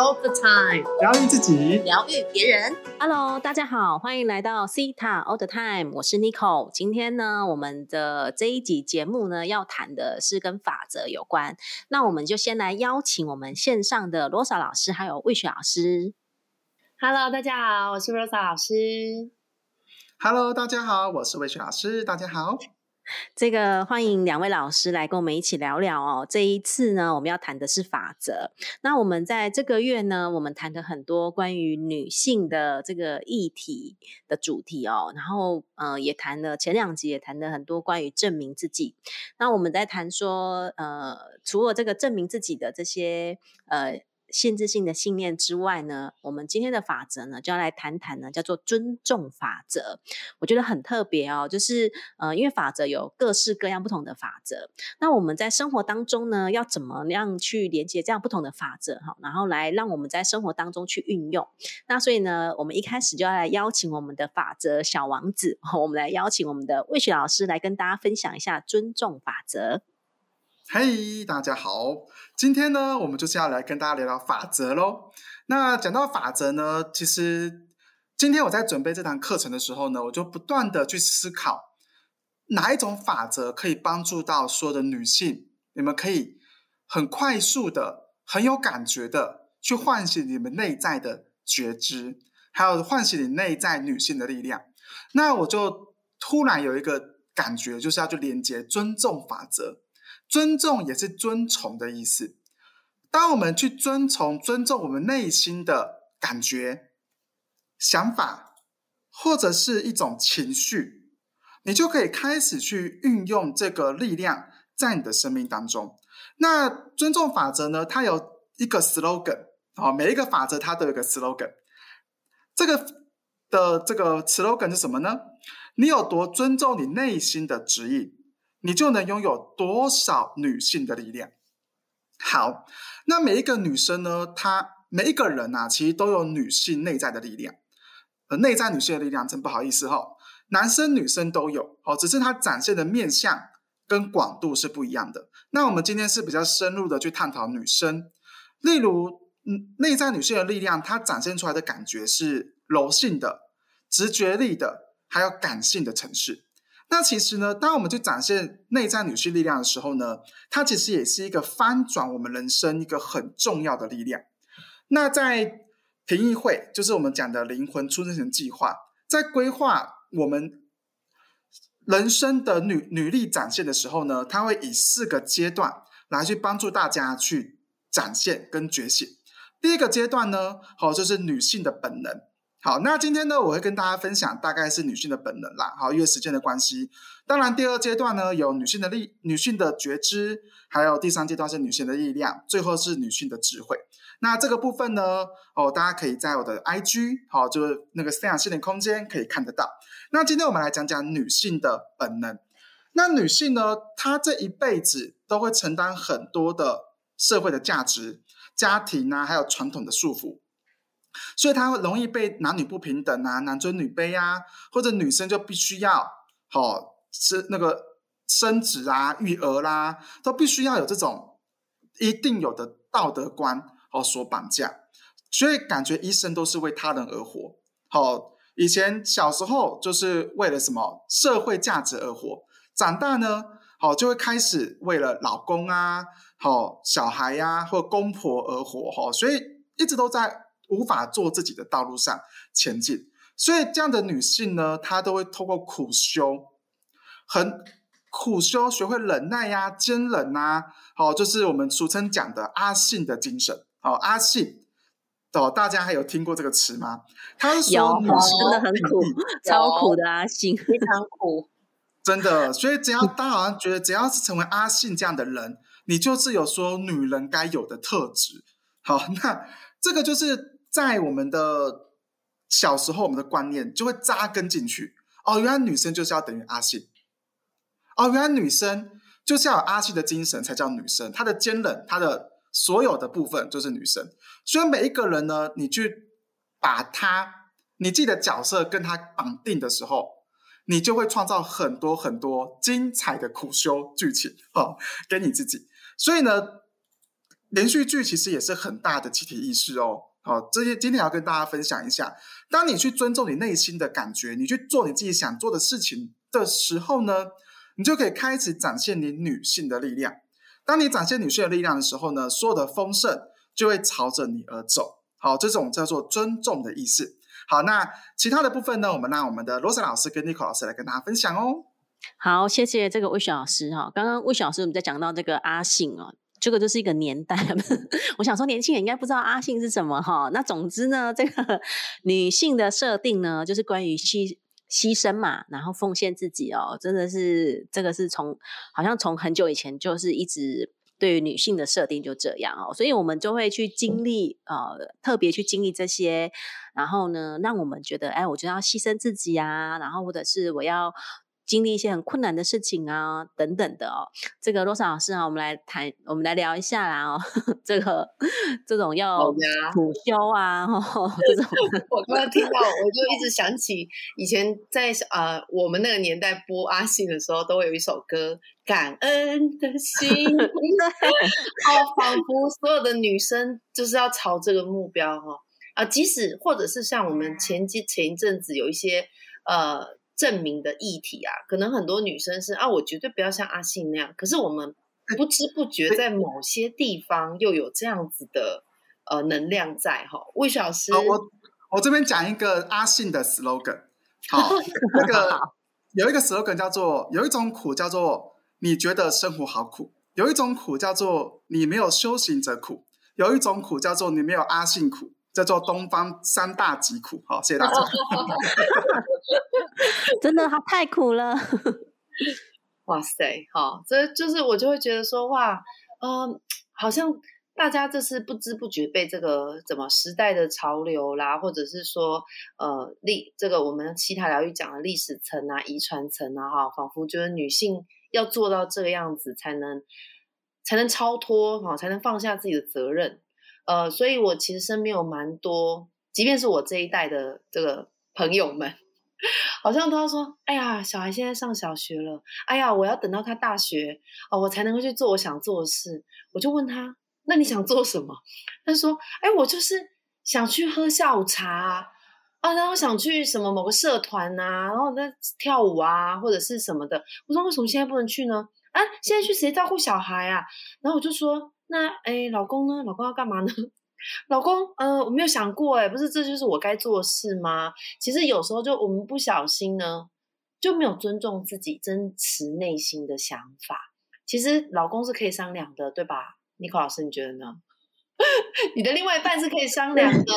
all the time，疗愈自己，疗愈别人。Hello，大家好，欢迎来到 Cita All the Time，我是 Nico。今天呢，我们的这一集节目呢，要谈的是跟法则有关。那我们就先来邀请我们线上的罗莎老师还有魏雪老师。Hello，大家好，我是 Rosa 老师。Hello，大家好，我是魏雪老师，大家好。这个欢迎两位老师来跟我们一起聊聊哦。这一次呢，我们要谈的是法则。那我们在这个月呢，我们谈的很多关于女性的这个议题的主题哦。然后呃，也谈了前两集也谈了很多关于证明自己。那我们在谈说呃，除了这个证明自己的这些呃。限制性的信念之外呢，我们今天的法则呢，就要来谈谈呢，叫做尊重法则。我觉得很特别哦，就是呃，因为法则有各式各样不同的法则，那我们在生活当中呢，要怎么样去连接这样不同的法则哈，然后来让我们在生活当中去运用。那所以呢，我们一开始就要来邀请我们的法则小王子，我们来邀请我们的魏雪老师来跟大家分享一下尊重法则。嘿，大家好！今天呢，我们就是要来跟大家聊聊法则喽。那讲到法则呢，其实今天我在准备这堂课程的时候呢，我就不断的去思考哪一种法则可以帮助到所有的女性，你们可以很快速的、很有感觉的去唤醒你们内在的觉知，还有唤醒你内在女性的力量。那我就突然有一个感觉，就是要去连接尊重法则。尊重也是尊崇的意思。当我们去尊崇、尊重我们内心的感觉、想法，或者是一种情绪，你就可以开始去运用这个力量在你的生命当中。那尊重法则呢？它有一个 slogan 啊，每一个法则它都有一个 slogan。这个的这个 slogan 是什么呢？你有多尊重你内心的指引？你就能拥有多少女性的力量？好，那每一个女生呢，她每一个人啊，其实都有女性内在的力量。呃，内在女性的力量，真不好意思哈、男生女生都有，哦，只是它展现的面向跟广度是不一样的。那我们今天是比较深入的去探讨女生，例如，嗯，内在女性的力量，它展现出来的感觉是柔性的、直觉力的，还有感性的层次。那其实呢，当我们去展现内在女性力量的时候呢，它其实也是一个翻转我们人生一个很重要的力量。那在评议会，就是我们讲的灵魂出生神计划，在规划我们人生的女女力展现的时候呢，它会以四个阶段来去帮助大家去展现跟觉醒。第一个阶段呢，好，就是女性的本能。好，那今天呢，我会跟大家分享大概是女性的本能啦。好，因为时间的关系，当然第二阶段呢有女性的力、女性的觉知，还有第三阶段是女性的力量，最后是女性的智慧。那这个部分呢，哦，大家可以在我的 IG 好，就是那个思想心灵空间可以看得到。那今天我们来讲讲女性的本能。那女性呢，她这一辈子都会承担很多的社会的价值、家庭啊，还有传统的束缚。所以他会容易被男女不平等啊、男尊女卑啊，或者女生就必须要好是那个生子啊、育儿啦，都必须要有这种一定有的道德观哦所绑架，所以感觉一生都是为他人而活。好，以前小时候就是为了什么社会价值而活，长大呢，好就会开始为了老公啊、好小孩呀、或公婆而活哈，所以一直都在。无法做自己的道路上前进，所以这样的女性呢，她都会透过苦修，很苦修，学会忍耐呀、啊、坚忍啊，好、哦，就是我们俗称讲的阿信的精神。哦，阿信，哦，大家还有听过这个词吗？他是说女生真的很苦，超苦的阿信，非常苦，真的。所以只要大家好像觉得，只要是成为阿信这样的人，你就是有说女人该有的特质。好，那这个就是。在我们的小时候，我们的观念就会扎根进去。哦，原来女生就是要等于阿信。哦，原来女生就是要阿信的精神才叫女生。她的坚韧，她的所有的部分就是女生。所以每一个人呢，你去把她你自己的角色跟她绑定的时候，你就会创造很多很多精彩的苦修剧情哦，给你自己。所以呢。连续剧其实也是很大的集体意识哦。好，这些今天要跟大家分享一下，当你去尊重你内心的感觉，你去做你自己想做的事情的时候呢，你就可以开始展现你女性的力量。当你展现女性的力量的时候呢，所有的丰盛就会朝着你而走。好，这种叫做尊重的意思。好，那其他的部分呢，我们让我们的罗莎老师跟 Nico 老师来跟大家分享哦。好，谢谢这个魏雪老师哈。刚刚魏雪老师我们在讲到这个阿信啊。这个就是一个年代，我想说年轻人应该不知道阿信是什么哈。那总之呢，这个 女性的设定呢，就是关于牺牺牲嘛，然后奉献自己哦，真的是这个是从好像从很久以前就是一直对于女性的设定就这样哦，所以我们就会去经历呃，特别去经历这些，然后呢，让我们觉得哎，我就要牺牲自己啊，然后或者是我要。经历一些很困难的事情啊，等等的哦。这个罗莎老师啊，我们来谈，我们来聊一下啦哦。这个这种要苦修啊，这种。我刚刚听到，我就一直想起以前在呃我们那个年代播阿信的时候，都会有一首歌《感恩的心》，好仿佛所有的女生就是要朝这个目标哈啊，即使或者是像我们前几前一阵子有一些呃。证明的议题啊，可能很多女生是啊，我绝对不要像阿信那样。可是我们不知不觉在某些地方又有这样子的呃能量在哈。魏老师，我我这边讲一个阿信的 slogan，好，那个有一个 slogan 叫做有一种苦叫做你觉得生活好苦，有一种苦叫做你没有修行者苦，有一种苦叫做你没有阿信苦。叫做东方三大疾苦，好，谢谢大家。真的，他太苦了。哇塞，好，这就是我就会觉得说，哇，嗯，好像大家这是不知不觉被这个怎么时代的潮流啦，或者是说，呃，历这个我们其他疗愈讲的历史层啊、遗传层啊，哈，仿佛觉得女性要做到这个样子，才能才能超脱，哈，才能放下自己的责任。呃，所以我其实身边有蛮多，即便是我这一代的这个朋友们，好像都要说：“哎呀，小孩现在上小学了，哎呀，我要等到他大学哦，我才能够去做我想做的事。”我就问他：“那你想做什么？”他说：“哎，我就是想去喝下午茶啊，然后想去什么某个社团啊，然后在跳舞啊，或者是什么的。”我说：“为什么现在不能去呢？啊，现在去谁照顾小孩啊？”然后我就说。那哎，老公呢？老公要干嘛呢？老公，呃，我没有想过，哎，不是，这就是我该做的事吗？其实有时候就我们不小心呢，就没有尊重自己真实内心的想法。其实老公是可以商量的，对吧？尼克老师，你觉得呢？你的另外一半是可以商量的。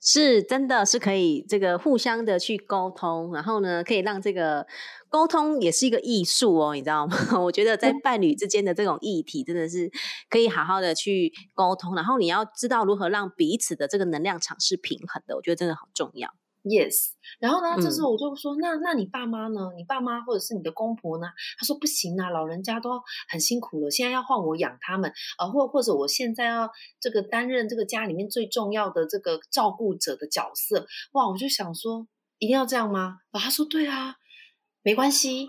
是真的是可以这个互相的去沟通，然后呢，可以让这个沟通也是一个艺术哦，你知道吗？我觉得在伴侣之间的这种议题，真的是可以好好的去沟通，然后你要知道如何让彼此的这个能量场是平衡的，我觉得真的好重要。Yes，然后呢？这时候我就说，那那你爸妈呢？你爸妈或者是你的公婆呢？他说不行啊，老人家都很辛苦了，现在要换我养他们啊，或或者我现在要这个担任这个家里面最重要的这个照顾者的角色。哇，我就想说，一定要这样吗？啊，他说对啊，没关系，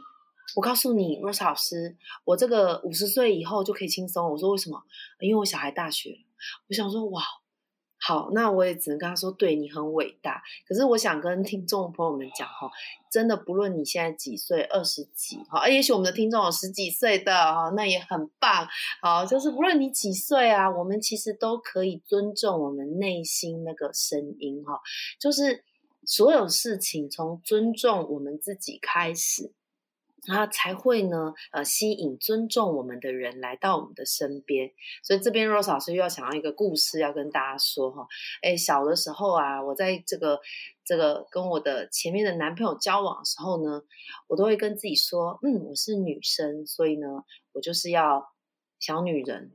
我告诉你，罗莎老师，我这个五十岁以后就可以轻松。我说为什么？因为我小孩大学了。我想说，哇。好，那我也只能跟他说，对你很伟大。可是我想跟听众朋友们讲哈，真的不论你现在几岁，二十几哈，也许我们的听众有十几岁的哈，那也很棒。好，就是不论你几岁啊，我们其实都可以尊重我们内心那个声音哈，就是所有事情从尊重我们自己开始。然后才会呢，呃，吸引尊重我们的人来到我们的身边。所以这边 Rose 老师又要想要一个故事要跟大家说哈。哎，小的时候啊，我在这个这个跟我的前面的男朋友交往的时候呢，我都会跟自己说，嗯，我是女生，所以呢，我就是要小女人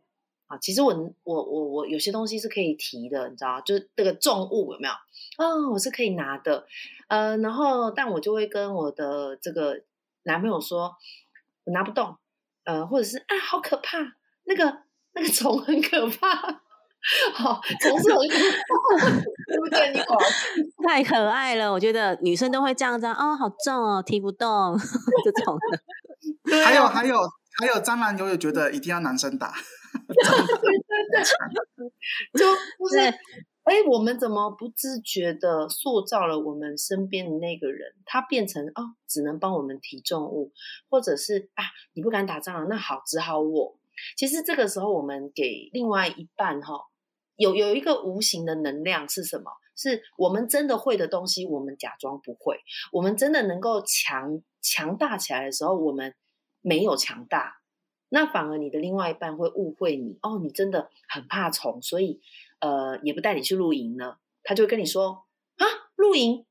啊。其实我我我我有些东西是可以提的，你知道就是这个重物有没有？啊，我是可以拿的。呃，然后但我就会跟我的这个。男朋友说：“我拿不动，呃，或者是啊，好可怕，那个那个虫很可怕，好虫是很可怕，对不对？你好，太可爱了，我觉得女生都会这样子哦，好重哦，提不动 这种的。还有还有还有，蟑螂有也觉得一定要男生打，对对对，就不是。哎，我们怎么不自觉的塑造了我们身边的那个人？他变成哦，只能帮我们提重物，或者是啊，你不敢打仗了，那好，只好我。其实这个时候，我们给另外一半哈，有有一个无形的能量是什么？是我们真的会的东西，我们假装不会；我们真的能够强强大起来的时候，我们没有强大，那反而你的另外一半会误会你哦，你真的很怕虫，所以。呃，也不带你去露营了，他就会跟你说啊，露营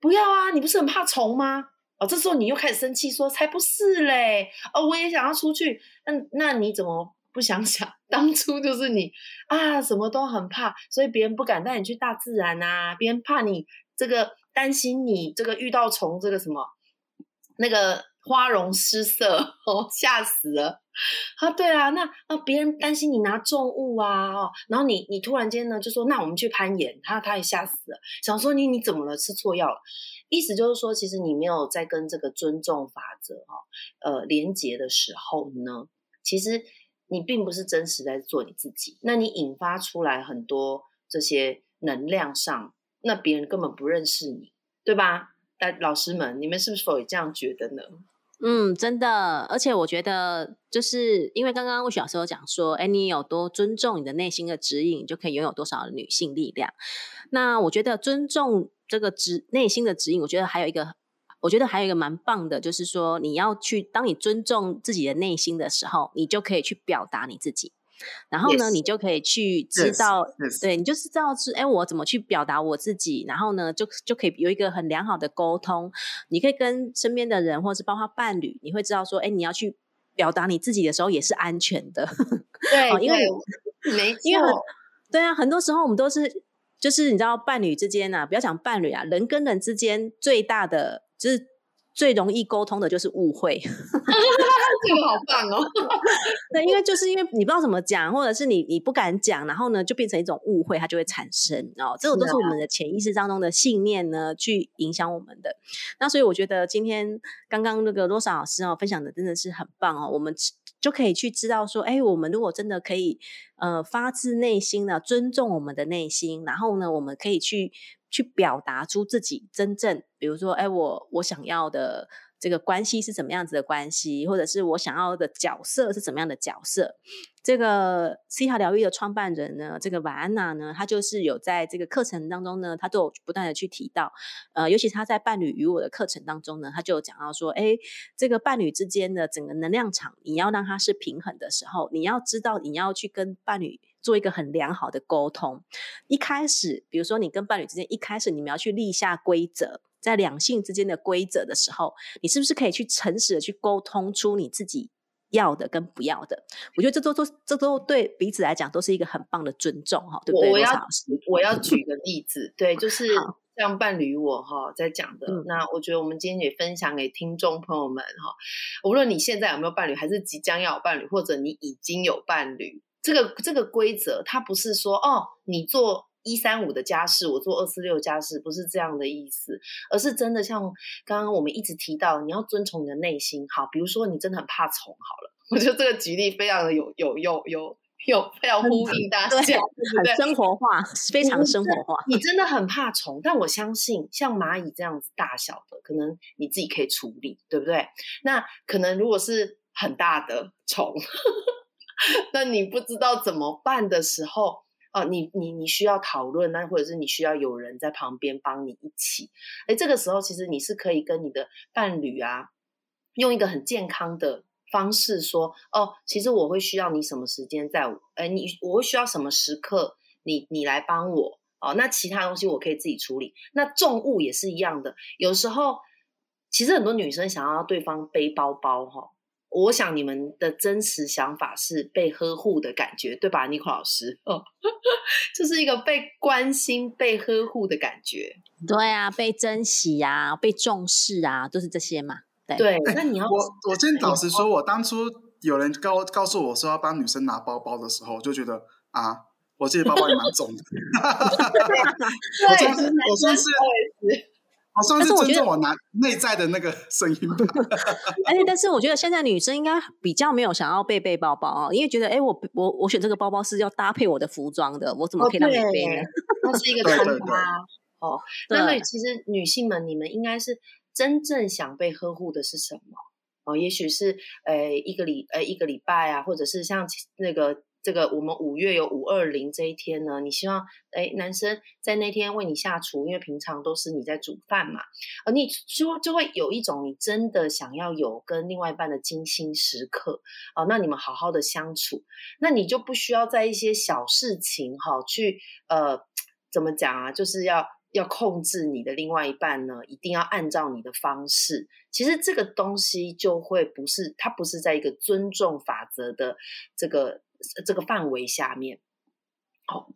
不要啊，你不是很怕虫吗？哦，这时候你又开始生气，说才不是嘞，哦，我也想要出去，那那你怎么不想想，当初就是你啊，什么都很怕，所以别人不敢带你去大自然啊，别人怕你这个担心你这个遇到虫这个什么那个。花容失色哦，吓死了啊！对啊，那啊，别人担心你拿重物啊，然后你你突然间呢就说，那我们去攀岩，他他也吓死了，想说你你怎么了？吃错药了？意思就是说，其实你没有在跟这个尊重法则哈呃连接的时候呢，其实你并不是真实在做你自己，那你引发出来很多这些能量上，那别人根本不认识你，对吧？但老师们，你们是否也这样觉得呢？嗯，真的，而且我觉得，就是因为刚刚魏老师有讲说，哎，你有多尊重你的内心的指引，就可以拥有多少女性力量。那我觉得尊重这个指内心的指引，我觉得还有一个，我觉得还有一个蛮棒的，就是说你要去，当你尊重自己的内心的时候，你就可以去表达你自己。然后呢，你就可以去知道，对你就是知道是，哎，我怎么去表达我自己，然后呢，就就可以有一个很良好的沟通。你可以跟身边的人，或者是包括伴侣，你会知道说，哎，你要去表达你自己的时候也是安全的。对，因为没错，对啊，很多时候我们都是，就是你知道，伴侣之间啊，不要讲伴侣啊，人跟人之间最大的就是。最容易沟通的就是误会，这个好棒哦！那，因为就是因为你不知道怎么讲，或者是你你不敢讲，然后呢就变成一种误会，它就会产生哦。这种都是我们的潜意识当中的信念呢，去影响我们的。那所以我觉得今天刚刚那个罗莎老师哦分享的真的是很棒哦，我们就可以去知道说，哎，我们如果真的可以呃发自内心的尊重我们的内心，然后呢，我们可以去。去表达出自己真正，比如说，哎，我我想要的这个关系是怎么样子的关系，或者是我想要的角色是怎么样的角色。这个 C 号疗愈的创办人呢，这个瓦安娜呢，她就是有在这个课程当中呢，她都有不断的去提到，呃，尤其她在伴侣与我的课程当中呢，她就有讲到说，哎，这个伴侣之间的整个能量场，你要让它是平衡的时候，你要知道你要去跟伴侣。做一个很良好的沟通。一开始，比如说你跟伴侣之间，一开始你们要去立下规则，在两性之间的规则的时候，你是不是可以去诚实的去沟通出你自己要的跟不要的？我觉得这都都这都对彼此来讲都是一个很棒的尊重，哈，对不对？我要我要举个例子，对，就是像伴侣我哈在讲的。那我觉得我们今天也分享给听众朋友们哈，无论你现在有没有伴侣，还是即将要有伴侣，或者你已经有伴侣。这个这个规则，它不是说哦，你做一三五的家事，我做二四六家事，不是这样的意思，而是真的像刚刚我们一直提到，你要遵从你的内心。好，比如说你真的很怕虫，好了，我觉得这个举例非常的有有有有有非常呼应大家，很生活化，非常生活化。你真的很怕虫，但我相信像蚂蚁这样子大小的，可能你自己可以处理，对不对？那可能如果是很大的虫。那你不知道怎么办的时候，哦，你你你需要讨论，那或者是你需要有人在旁边帮你一起。哎，这个时候其实你是可以跟你的伴侣啊，用一个很健康的方式说，哦，其实我会需要你什么时间在，哎，你我会需要什么时刻，你你来帮我哦。那其他东西我可以自己处理。那重物也是一样的，有时候其实很多女生想要对方背包包哈。我想你们的真实想法是被呵护的感觉，对吧，尼克老师？哦，就是一个被关心、被呵护的感觉。对啊，被珍惜啊，被重视啊，都是这些嘛。对，那你要我，我今天老实说，我当初有人告告诉我说要帮女生拿包包的时候，我就觉得啊，我这包包也蛮重的。我真是，我真是。好像是尊重我拿内在的那个声音吧。哎，但是我觉得现在女生应该比较没有想要背背包包啊，因为觉得哎，我我我选这个包包是要搭配我的服装的，我怎么可以让你背呢？那是一个穿搭哦。那所以其实女性们，你们应该是真正想被呵护的是什么？哦，也许是呃一个礼呃一个礼拜啊，或者是像那个。这个我们五月有五二零这一天呢，你希望哎男生在那天为你下厨，因为平常都是你在煮饭嘛，而你就就会有一种你真的想要有跟另外一半的精心时刻啊，那你们好好的相处，那你就不需要在一些小事情哈去呃怎么讲啊，就是要要控制你的另外一半呢，一定要按照你的方式，其实这个东西就会不是它不是在一个尊重法则的这个。这个范围下面，好，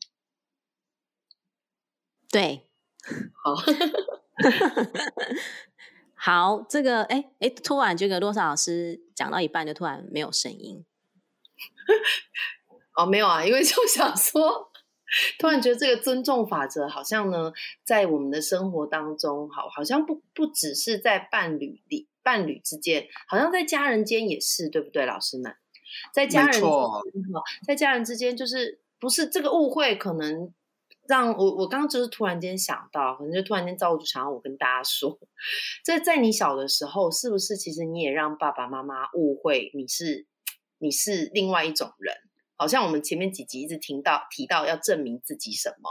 对，好，好，这个，哎哎，突然这个洛莎老师讲到一半就突然没有声音，哦，没有啊，因为就想说，突然觉得这个尊重法则好像呢，在我们的生活当中，好，好像不不只是在伴侣里，伴侣之间，好像在家人间也是，对不对，老师们？在家人之间，在家人之间，就是不是这个误会，可能让我我刚刚就是突然间想到，可能就突然间造就想要我跟大家说，这在你小的时候，是不是其实你也让爸爸妈妈误会你是你是另外一种人？好像我们前面几集一直听到提到要证明自己什么，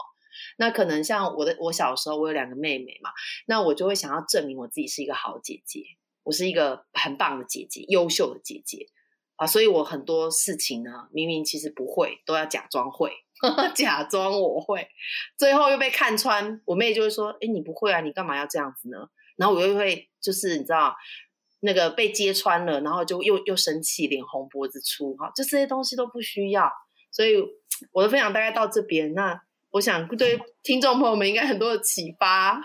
那可能像我的我小时候，我有两个妹妹嘛，那我就会想要证明我自己是一个好姐姐，我是一个很棒的姐姐，优秀的姐姐。啊，所以我很多事情呢，明明其实不会，都要假装会，假装我会，最后又被看穿。我妹就会说：“哎，你不会啊，你干嘛要这样子呢？”然后我又会，就是你知道，那个被揭穿了，然后就又又生气，脸红脖子粗，哈，就这些东西都不需要。所以我的分享大概到这边，那我想对 听众朋友们应该很多的启发。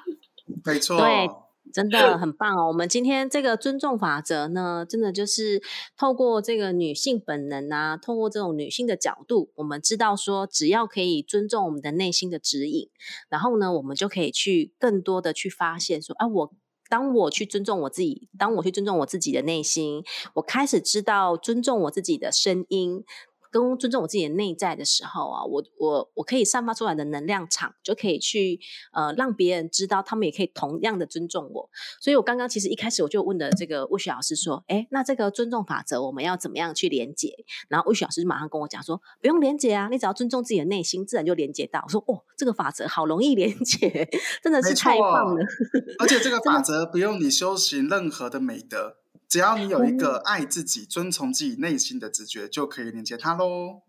没错。对。真的很棒哦！我们今天这个尊重法则呢，真的就是透过这个女性本能啊，透过这种女性的角度，我们知道说，只要可以尊重我们的内心的指引，然后呢，我们就可以去更多的去发现说，啊，我当我去尊重我自己，当我去尊重我自己的内心，我开始知道尊重我自己的声音。跟尊重我自己的内在的时候啊，我我我可以散发出来的能量场就可以去呃让别人知道，他们也可以同样的尊重我。所以我刚刚其实一开始我就问的这个魏雪老师说，哎，那这个尊重法则我们要怎么样去连接？然后魏雪老师就马上跟我讲说，不用连接啊，你只要尊重自己的内心，自然就连接到。我说哦，这个法则好容易连接，真的是太棒了。而且这个 法则不用你修行任何的美德。只要你有一个爱自己、遵从自己内心的直觉，就可以连接它喽。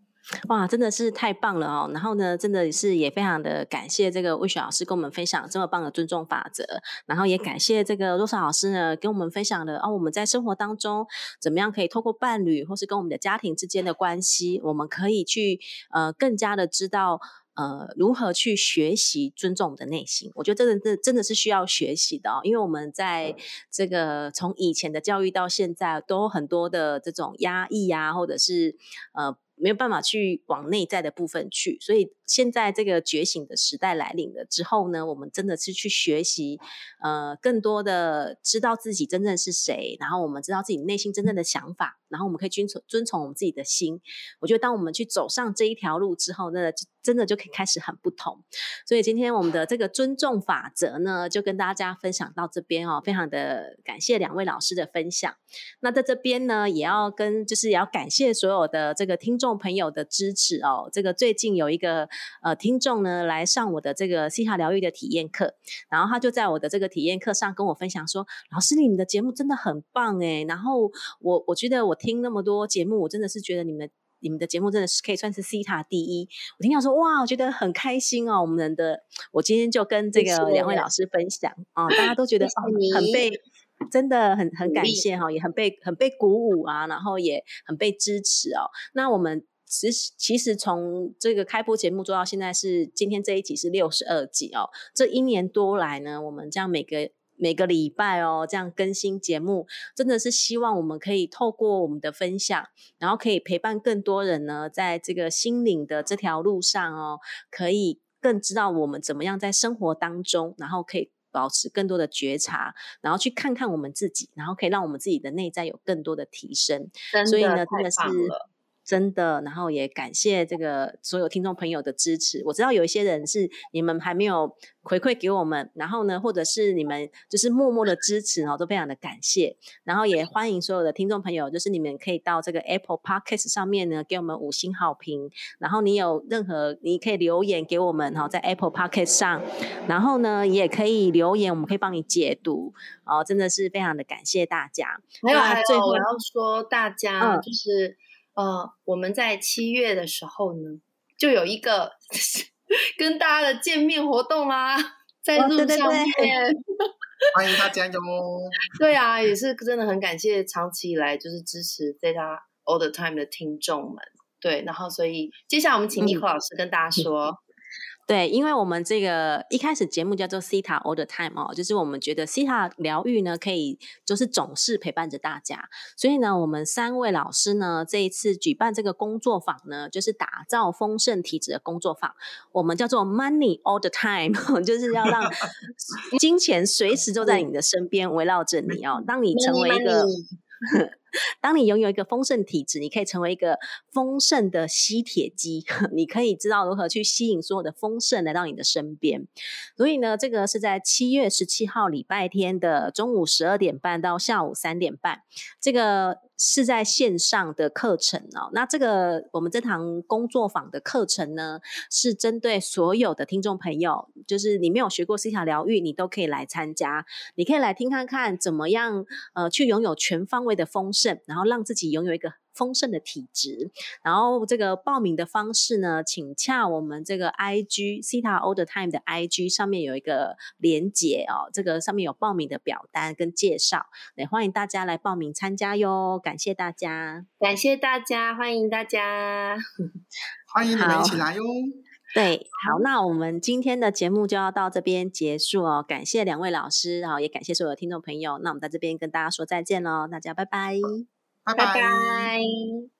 哇，真的是太棒了哦！然后呢，真的是也非常的感谢这个魏雪老师跟我们分享这么棒的尊重法则，然后也感谢这个罗莎老师呢，跟我们分享了哦，我们在生活当中怎么样可以透过伴侣或是跟我们的家庭之间的关系，我们可以去呃更加的知道。呃，如何去学习尊重我们的内心？我觉得这个真真的是需要学习的哦，因为我们在这个从以前的教育到现在，都很多的这种压抑啊，或者是呃。没有办法去往内在的部分去，所以现在这个觉醒的时代来临了之后呢，我们真的是去学习，呃，更多的知道自己真正是谁，然后我们知道自己内心真正的想法，然后我们可以遵从遵从我们自己的心。我觉得当我们去走上这一条路之后，那真的就可以开始很不同。所以今天我们的这个尊重法则呢，就跟大家分享到这边哦，非常的感谢两位老师的分享。那在这边呢，也要跟就是也要感谢所有的这个听众。朋友的支持哦，这个最近有一个呃听众呢来上我的这个西塔疗愈的体验课，然后他就在我的这个体验课上跟我分享说：“老师，你们的节目真的很棒诶。然后我我觉得我听那么多节目，我真的是觉得你们你们的节目真的是可以算是 C 塔第一。我听到说哇，我觉得很开心哦。我们的我今天就跟这个两位老师分享啊，大家都觉得很被。真的很很感谢哈，也很被很被鼓舞啊，然后也很被支持哦。那我们其实其实从这个开播节目做到现在是今天这一集是六十二集哦。这一年多来呢，我们这样每个每个礼拜哦这样更新节目，真的是希望我们可以透过我们的分享，然后可以陪伴更多人呢，在这个心灵的这条路上哦，可以更知道我们怎么样在生活当中，然后可以。保持更多的觉察，然后去看看我们自己，然后可以让我们自己的内在有更多的提升。所以呢，真的是。真的，然后也感谢这个所有听众朋友的支持。我知道有一些人是你们还没有回馈给我们，然后呢，或者是你们就是默默的支持，然后都非常的感谢。然后也欢迎所有的听众朋友，就是你们可以到这个 Apple Podcast 上面呢，给我们五星好评。然后你有任何，你可以留言给我们哈，在 Apple Podcast 上。然后呢，也可以留言，我们可以帮你解读。哦，真的是非常的感谢大家。没有，还有我要说，大家就是。呃，我们在七月的时候呢，就有一个 跟大家的见面活动啦，在路上面，欢迎大家哟。对啊，也是真的很感谢长期以来就是支持 Zeta All the Time 的听众们。对，然后所以接下来我们请尼克老师跟大家说。对，因为我们这个一开始节目叫做 Cita All the Time 哦，就是我们觉得 Cita 疗愈呢，可以就是总是陪伴着大家。所以呢，我们三位老师呢，这一次举办这个工作坊呢，就是打造丰盛体质的工作坊，我们叫做 Money All the Time，就是要让 金钱随时都在你的身边围绕着你哦，当你成为一个。当你拥有一个丰盛体质，你可以成为一个丰盛的吸铁机，你可以知道如何去吸引所有的丰盛来到你的身边。所以呢，这个是在七月十七号礼拜天的中午十二点半到下午三点半，这个。是在线上的课程哦，那这个我们这堂工作坊的课程呢，是针对所有的听众朋友，就是你没有学过思想疗愈，你都可以来参加，你可以来听看看怎么样，呃，去拥有全方位的丰盛，然后让自己拥有一个。丰盛的体质，然后这个报名的方式呢，请洽我们这个 I G Cita All the Time 的 I G 上面有一个连结哦，这个上面有报名的表单跟介绍，也欢迎大家来报名参加哟，感谢大家，感谢大家，欢迎大家，欢迎你们一起来哟。对，好，那我们今天的节目就要到这边结束哦，感谢两位老师，然后也感谢所有的听众朋友，那我们在这边跟大家说再见喽，大家拜拜。拜拜。